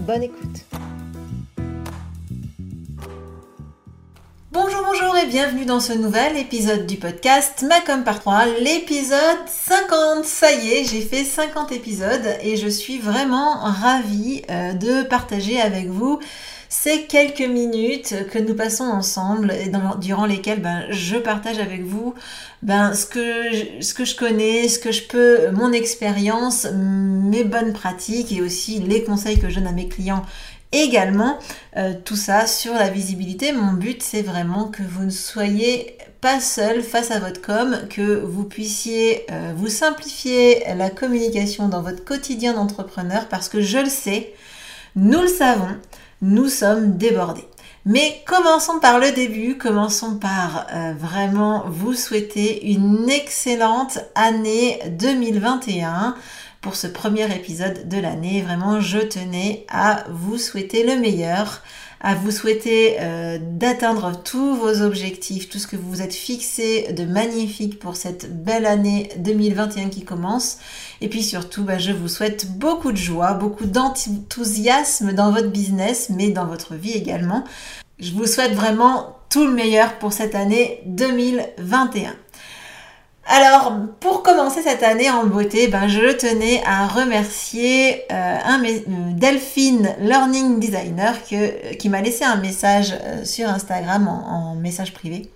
Bonne écoute. Bonjour, bonjour et bienvenue dans ce nouvel épisode du podcast Macom par 3, l'épisode 50. Ça y est, j'ai fait 50 épisodes et je suis vraiment ravie euh, de partager avec vous ces quelques minutes que nous passons ensemble et durant lesquelles ben, je partage avec vous ben, ce, que je, connais, ce que je peux, mon expérience, mes bonnes pratiques et aussi les conseils que je donne à mes clients également. Euh, tout ça sur la visibilité. Mon but, c'est vraiment que vous ne soyez pas seul face à votre com, que vous puissiez euh, vous simplifier la communication dans votre quotidien d'entrepreneur parce que je le sais, nous le savons, nous sommes débordés. Mais commençons par le début, commençons par euh, vraiment vous souhaiter une excellente année 2021 pour ce premier épisode de l'année. Vraiment, je tenais à vous souhaiter le meilleur, à vous souhaiter euh, d'atteindre tous vos objectifs, tout ce que vous vous êtes fixé de magnifique pour cette belle année 2021 qui commence. Et puis surtout, bah, je vous souhaite beaucoup de joie, beaucoup d'enthousiasme dans votre business, mais dans votre vie également. Je vous souhaite vraiment tout le meilleur pour cette année 2021. Alors, pour commencer cette année en beauté, ben, je tenais à remercier euh, un, euh, Delphine Learning Designer qui m'a laissé un message euh, sur Instagram en, message privé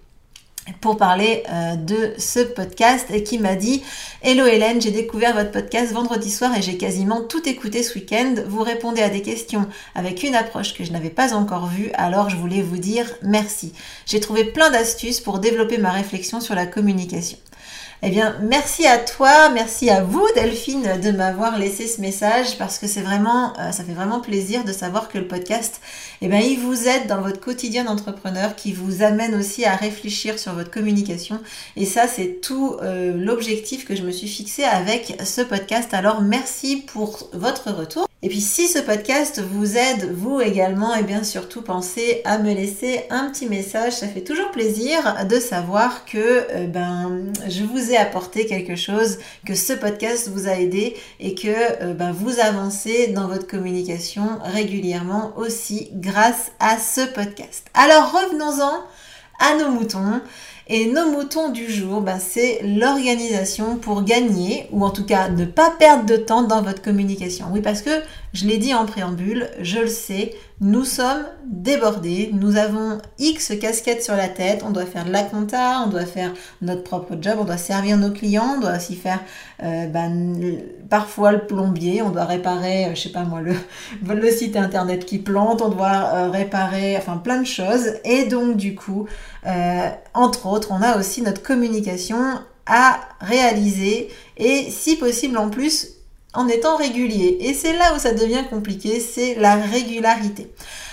pour parler de ce podcast et qui m'a dit Hello Hélène, j'ai découvert votre podcast vendredi soir et j'ai quasiment tout écouté ce week-end. Vous répondez à des questions avec une approche que je n'avais pas encore vue, alors je voulais vous dire merci. J'ai trouvé plein d'astuces pour développer ma réflexion sur la communication. Eh bien, merci à toi, merci à vous Delphine de m'avoir laissé ce message parce que c'est vraiment, euh, ça fait vraiment plaisir de savoir que le podcast, eh bien, il vous aide dans votre quotidien d'entrepreneur, qui vous amène aussi à réfléchir sur votre communication. Et ça, c'est tout euh, l'objectif que je me suis fixé avec ce podcast. Alors, merci pour votre retour. Et puis si ce podcast vous aide, vous également, et bien surtout pensez à me laisser un petit message. Ça fait toujours plaisir de savoir que euh, ben, je vous ai apporté quelque chose, que ce podcast vous a aidé et que euh, ben, vous avancez dans votre communication régulièrement aussi grâce à ce podcast. Alors revenons-en à nos moutons. Et nos moutons du jour, ben, c'est l'organisation pour gagner, ou en tout cas ne pas perdre de temps dans votre communication. Oui, parce que je l'ai dit en préambule, je le sais, nous sommes débordés, nous avons X casquettes sur la tête, on doit faire de la compta, on doit faire notre propre job, on doit servir nos clients, on doit aussi faire ben, parfois le plombier, on doit réparer, euh, je sais pas moi, le, le site internet qui plante, on doit euh, réparer, enfin plein de choses. Et donc du coup, entre autres, on a aussi notre communication à réaliser et si possible en plus en étant régulier. Et c'est là où ça devient compliqué, c'est la régularité.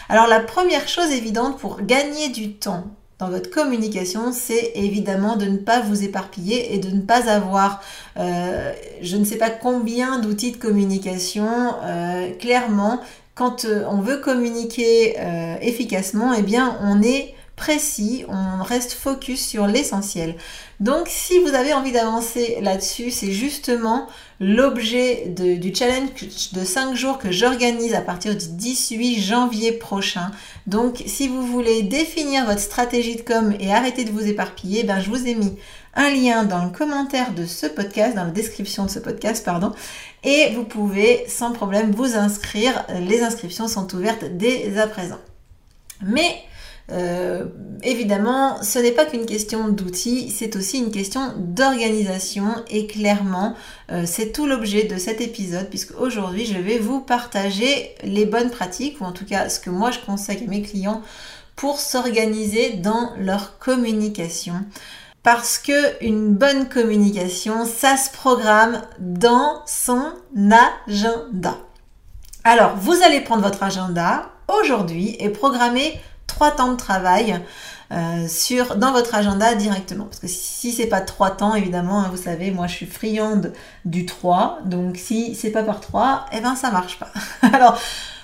Alors la première chose évidente pour gagner du temps dans votre communication, c'est évidemment de ne pas vous éparpiller et de ne pas avoir euh, je ne sais pas combien d'outils de communication. Euh, clairement, quand euh, on veut communiquer efficacement, eh bien on est précis, on reste focus sur l'essentiel. Donc si vous avez envie d'avancer là-dessus, c'est justement l'objet du challenge de 5 jours que j'organise à partir du 18 janvier prochain. Donc si vous voulez définir votre stratégie de com et arrêter de vous éparpiller, ben, je vous ai mis un lien dans le commentaire de ce podcast, dans la description de ce podcast, pardon, et vous pouvez sans problème vous inscrire. Les inscriptions sont ouvertes dès à présent. Mais euh, évidemment, ce n'est pas qu'une question d'outils, c'est aussi une question d'organisation et clairement, euh, c'est tout l'objet de cet épisode puisque aujourd'hui, je vais vous partager les bonnes pratiques ou en tout cas ce que moi je conseille à mes clients pour s'organiser dans leur communication. Parce que une bonne communication, ça se programme dans son agenda. Alors, vous allez prendre votre agenda aujourd'hui et programmer trois temps de travail euh, sur, dans votre agenda directement. Parce que si c'est pas trois temps, évidemment, hein, vous savez, moi je suis friande du 3. Donc si c'est pas par 3, eh ben ça marche pas. Alors,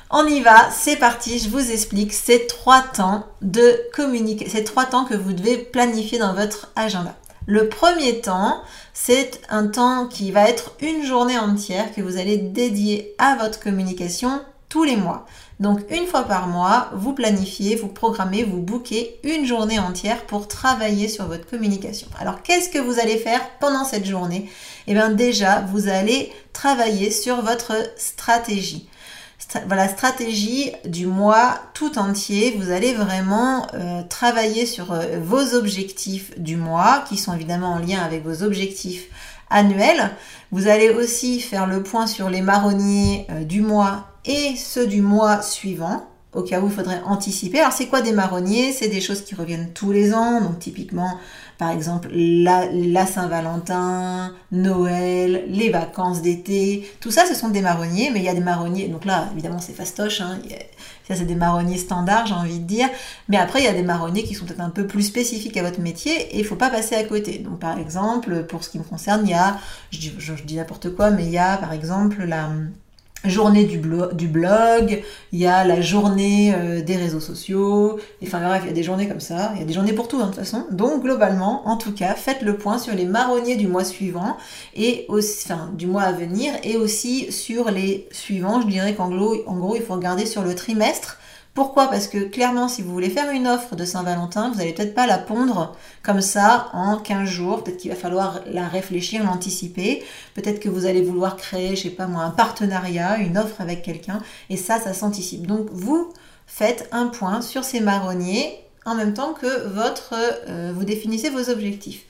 on y va, c'est parti, je vous explique ces trois temps de communiquer, ces trois temps que vous devez planifier dans votre agenda. Le premier temps, c'est un temps qui va être une journée entière que vous allez dédier à votre communication tous les mois. Donc une fois par mois, vous planifiez, vous programmez, vous bouquez une journée entière pour travailler sur votre communication. Alors qu'est-ce que vous allez faire pendant cette journée? Eh bien déjà, vous allez travailler sur votre stratégie voilà, stratégie du mois tout entier. Vous allez vraiment euh, travailler sur euh, vos objectifs du mois, qui sont évidemment en lien avec vos objectifs annuels. Vous allez aussi faire le point sur les marronniers euh, du mois et ceux du mois suivant au cas où il faudrait anticiper. Alors c'est quoi des marronniers? C'est des choses qui reviennent tous les ans, donc typiquement par exemple la, Saint-Valentin, Noël, les vacances d'été, tout ça ce sont des marronniers, mais il y a des marronniers, donc là évidemment c'est fastoche, hein, ça c'est des marronniers standards j'ai envie de dire, mais après il y a des marronniers qui sont peut-être un peu plus spécifiques à votre métier et il ne faut pas passer à côté. Donc par exemple, pour ce qui me concerne, il y a, je dis, je dis n'importe quoi, mais il y a par exemple la journée du, du, blog, il y a la journée euh, des réseaux sociaux, enfin bref, il y a des journées comme ça, il y a des journées pour tout hein, de toute façon. Donc globalement, en tout cas, faites le point sur les marronniers du mois suivant et aussi, enfin du mois à venir et aussi sur les suivants. Je dirais qu'en gros, en gros, il faut regarder sur le trimestre pourquoi? Parce que clairement, si vous voulez faire une offre de Saint-Valentin, vous n'allez peut-être pas la pondre comme ça en 15 jours. Peut-être qu'il va falloir la réfléchir, l'anticiper. Peut-être que vous allez vouloir créer, je sais pas moi, un partenariat, une offre avec quelqu'un. Et ça, ça s'anticipe. Donc vous faites un point sur ces marronniers en même temps que votre, euh, vous définissez vos objectifs.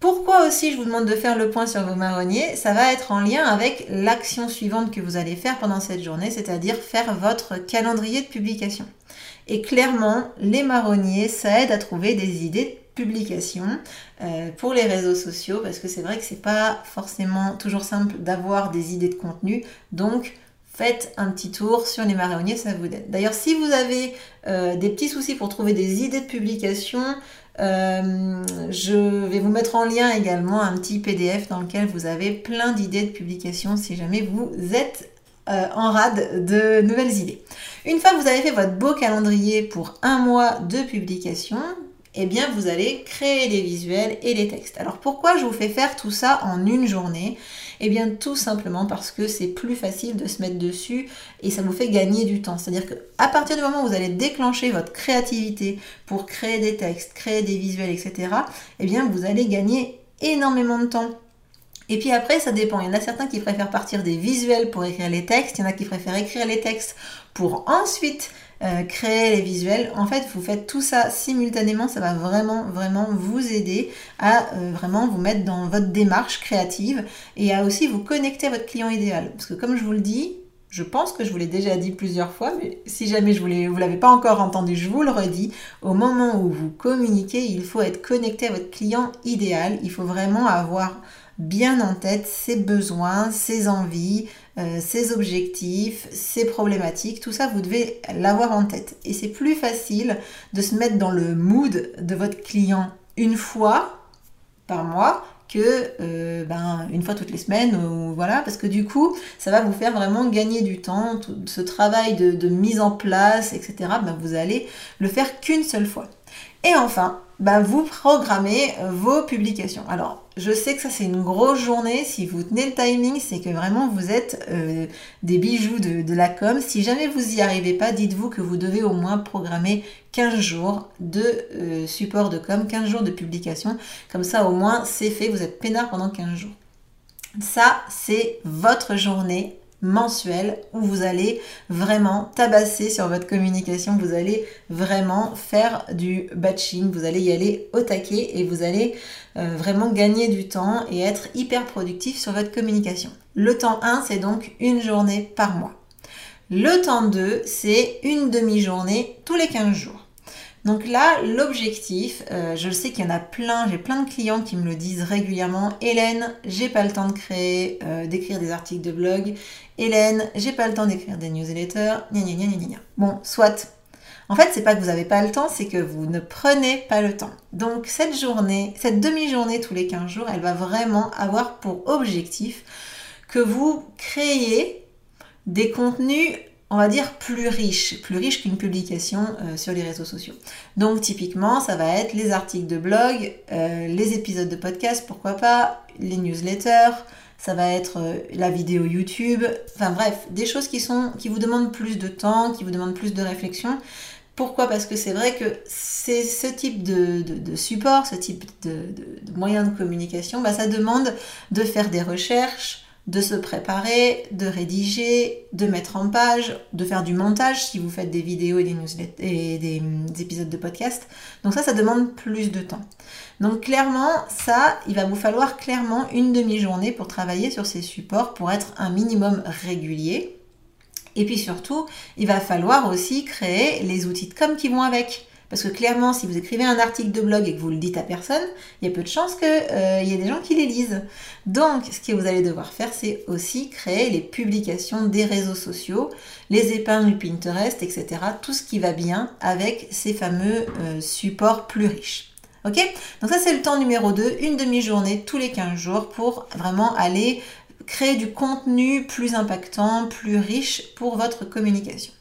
Pourquoi aussi je vous demande de faire le point sur vos marronniers Ça va être en lien avec l'action suivante que vous allez faire pendant cette journée, c'est-à-dire faire votre calendrier de publication. Et clairement, les marronniers, ça aide à trouver des idées de publication euh, pour les réseaux sociaux, parce que c'est vrai que c'est pas forcément toujours simple d'avoir des idées de contenu. Donc, faites un petit tour sur les marronniers, ça vous aide. D'ailleurs, si vous avez euh, des petits soucis pour trouver des idées de publication, euh, je vais vous mettre en lien également un petit PDF dans lequel vous avez plein d'idées de publication si jamais vous êtes euh, en rade de nouvelles idées. Une fois que vous avez fait votre beau calendrier pour un mois de publication, eh bien vous allez créer les visuels et les textes. Alors pourquoi je vous fais faire tout ça en une journée? Eh bien tout simplement parce que c'est plus facile de se mettre dessus et ça vous fait gagner du temps. C'est-à-dire qu'à partir du moment où vous allez déclencher votre créativité pour créer des textes, créer des visuels, etc., eh bien vous allez gagner énormément de temps. Et puis après, ça dépend. Il y en a certains qui préfèrent partir des visuels pour écrire les textes. Il y en a qui préfèrent écrire les textes pour ensuite euh, créer les visuels. En fait, vous faites tout ça simultanément, ça va vraiment, vraiment vous aider à euh, vraiment vous mettre dans votre démarche créative et à aussi vous connecter à votre client idéal. Parce que comme je vous le dis, je pense que je vous l'ai déjà dit plusieurs fois, mais si jamais je vous ne l'avez pas encore entendu, je vous le redis. Au moment où vous communiquez, il faut être connecté à votre client idéal. Il faut vraiment avoir bien en tête ses besoins, ses envies, euh, ses objectifs, ses problématiques, tout ça, vous devez l'avoir en tête. Et c'est plus facile de se mettre dans le mood de votre client une fois par mois euh, ben, une fois toutes les semaines, ou, voilà, parce que du coup, ça va vous faire vraiment gagner du temps, tout ce travail de, mise en place, etc., ben, vous allez le faire qu'une seule fois. Et enfin, ben, vous programmez vos publications. Alors, je sais que ça c'est une grosse journée. Si vous tenez le timing, c'est que vraiment vous êtes euh, des bijoux de, la com. Si jamais vous n'y arrivez pas, dites-vous que vous devez au moins programmer 15 jours de euh, support de com, 15 jours de publication. Comme ça au moins c'est fait, vous êtes peinard pendant 15 jours. Ça, c'est votre journée mensuel où vous allez vraiment tabasser sur votre communication, vous allez vraiment faire du batching, vous allez y aller au taquet et vous allez euh, vraiment gagner du temps et être hyper productif sur votre communication. Le temps 1, c'est donc une journée par mois. Le temps 2, c'est une demi-journée tous les 15 jours. Donc là, l'objectif, euh, je sais qu'il y en a plein, j'ai plein de clients qui me le disent régulièrement. Hélène, j'ai pas le temps de créer, euh, d'écrire des articles de blog. Hélène, j'ai pas le temps d'écrire des newsletters. Gna, gna, gna, Bon, soit. En fait, c'est pas que vous n'avez pas le temps, c'est que vous ne prenez pas le temps. Donc cette journée, cette demi-journée tous les 15 jours, elle va vraiment avoir pour objectif que vous créez des contenus on va dire plus riches, plus riches qu'une publication euh, sur les réseaux sociaux. Donc typiquement, ça va être les articles de blog, euh, les épisodes de podcast, pourquoi pas, les newsletters, ça va être euh, la vidéo YouTube, enfin bref, des choses qui sont qui vous demandent plus de temps, qui vous demandent plus de réflexion. Pourquoi? Parce que c'est vrai que c'est ce type de, support, ce type de, de moyen de communication, bah, ça demande de faire des recherches, de se préparer, de rédiger, de mettre en page, de faire du montage si vous faites des vidéos et et des, épisodes de podcast. Donc ça, ça demande plus de temps. Donc clairement, ça, il va vous falloir clairement une demi-journée pour travailler sur ces supports pour être un minimum régulier. Et puis surtout, il va falloir aussi créer les outils de com qui vont avec. Parce que clairement, si vous écrivez un article de blog et que vous le dites à personne, il y a peu de chances qu'il euh, y ait des gens qui les lisent. Donc, ce que vous allez devoir faire, c'est aussi créer les publications des réseaux sociaux, les épingles Pinterest, etc. Tout ce qui va bien avec ces fameux euh, supports plus riches. Ok? Donc ça, c'est le temps numéro 2, une demi-journée tous les 15 jours pour vraiment aller créer du contenu plus impactant, plus riche pour votre communication.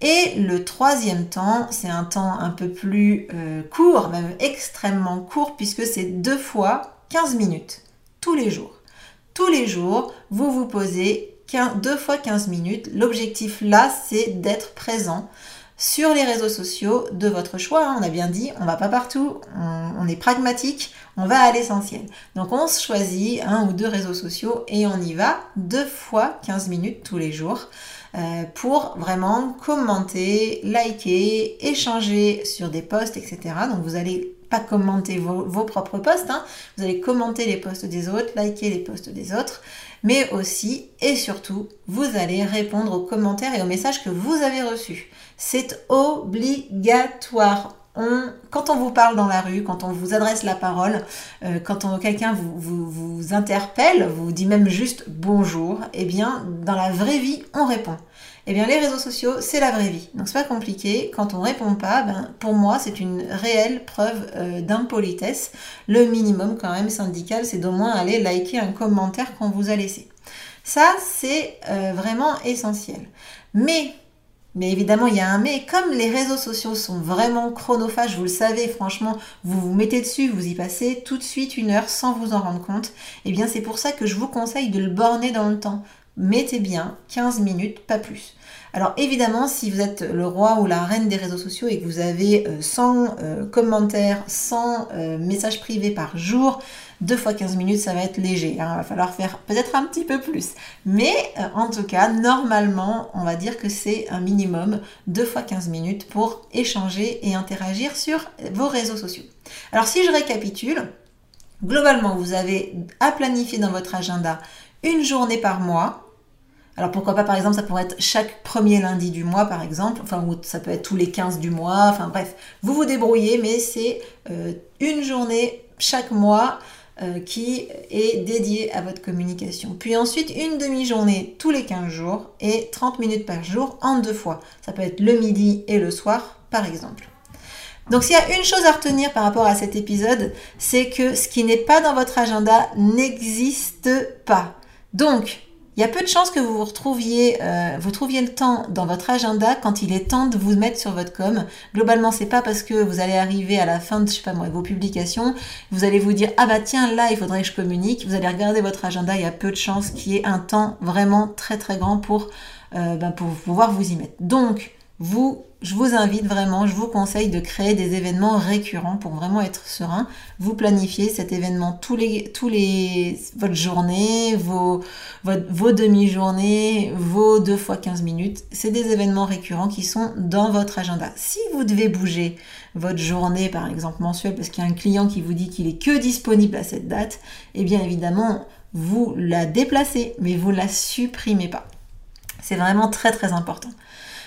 Et le troisième temps, c'est un temps un peu plus euh, court, même extrêmement court, puisque c'est deux fois 15 minutes, tous les jours. Tous les jours, vous vous posez deux fois 15 minutes. L'objectif là, c'est d'être présent sur les réseaux sociaux de votre choix. Hein. On a bien dit, on va pas partout, on, est pragmatique, on va à l'essentiel. Donc on se choisit un ou deux réseaux sociaux et on y va deux fois 15 minutes tous les jours. Euh, pour vraiment commenter, liker, échanger sur des posts, etc. Donc vous allez pas commenter vos, propres posts, hein. vous allez commenter les posts des autres, liker les posts des autres, mais aussi et surtout, vous allez répondre aux commentaires et aux messages que vous avez reçus. C'est obligatoire quand on vous parle dans la rue, quand on vous adresse la parole, euh, quand quelqu'un vous, interpelle, vous dit même juste bonjour, eh bien, dans la vraie vie, on répond. Eh bien, les réseaux sociaux, c'est la vraie vie. Donc, c'est pas compliqué. Quand on répond pas, ben, pour moi, c'est une réelle preuve euh, d'impolitesse. Le minimum, quand même, syndical, c'est d'au moins aller liker un commentaire qu'on vous a laissé. Ça, c'est euh, vraiment essentiel. Mais mais évidemment, il y a un mais. Comme les réseaux sociaux sont vraiment chronophages, vous le savez, franchement, vous vous mettez dessus, vous y passez tout de suite une heure sans vous en rendre compte. Eh bien, c'est pour ça que je vous conseille de le borner dans le temps. Mettez bien 15 minutes, pas plus. Alors évidemment, si vous êtes le roi ou la reine des réseaux sociaux et que vous avez 100 euh, euh, commentaires, 100 euh, messages privés par jour, 2 fois 15 minutes, ça va être léger. Hein. Il va falloir faire peut-être un petit peu plus. Mais en tout cas, normalement, on va dire que c'est un minimum 2 fois 15 minutes pour échanger et interagir sur vos réseaux sociaux. Alors si je récapitule, globalement, vous avez à planifier dans votre agenda une journée par mois alors pourquoi pas par exemple ça pourrait être chaque premier lundi du mois par exemple, enfin ou ça peut être tous les 15 du mois, enfin bref, vous vous débrouillez mais c'est euh, une journée chaque mois euh, qui est dédiée à votre communication. Puis ensuite une demi-journée tous les 15 jours et 30 minutes par jour en deux fois. Ça peut être le midi et le soir par exemple. Donc s'il y a une chose à retenir par rapport à cet épisode, c'est que ce qui n'est pas dans votre agenda n'existe pas. Donc, il y a peu de chances que vous vous retrouviez, euh, vous trouviez le temps dans votre agenda quand il est temps de vous mettre sur votre com. Globalement, c'est pas parce que vous allez arriver à la fin de, je sais pas moi, vos publications, vous allez vous dire ah bah tiens là il faudrait que je communique. Vous allez regarder votre agenda, il y a peu de chances qu'il y ait un temps vraiment très très grand pour euh, ben, pour pouvoir vous y mettre. Donc vous, je vous invite vraiment, je vous conseille de créer des événements récurrents pour vraiment être serein. Vous planifiez cet événement tous les, tous les, votre journée, vos, vos demi-journées, vos deux fois 15 minutes. C'est des événements récurrents qui sont dans votre agenda. Si vous devez bouger votre journée, par exemple mensuelle, parce qu'il y a un client qui vous dit qu'il est que disponible à cette date, eh bien évidemment, vous la déplacez, mais vous la supprimez pas. C'est vraiment très très important.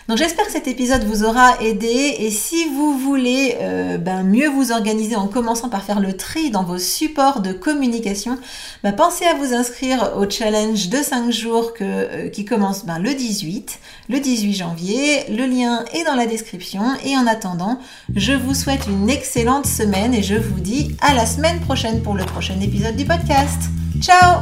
Donc j'espère que cet épisode vous aura aidé et si vous voulez euh, ben, mieux vous organiser en commençant par faire le tri dans vos supports de communication, ben, pensez à vous inscrire au challenge de 5 jours que, euh, qui commence ben, le 18, le 18 janvier. Le lien est dans la description et en attendant, je vous souhaite une excellente semaine et je vous dis à la semaine prochaine pour le prochain épisode du podcast. Ciao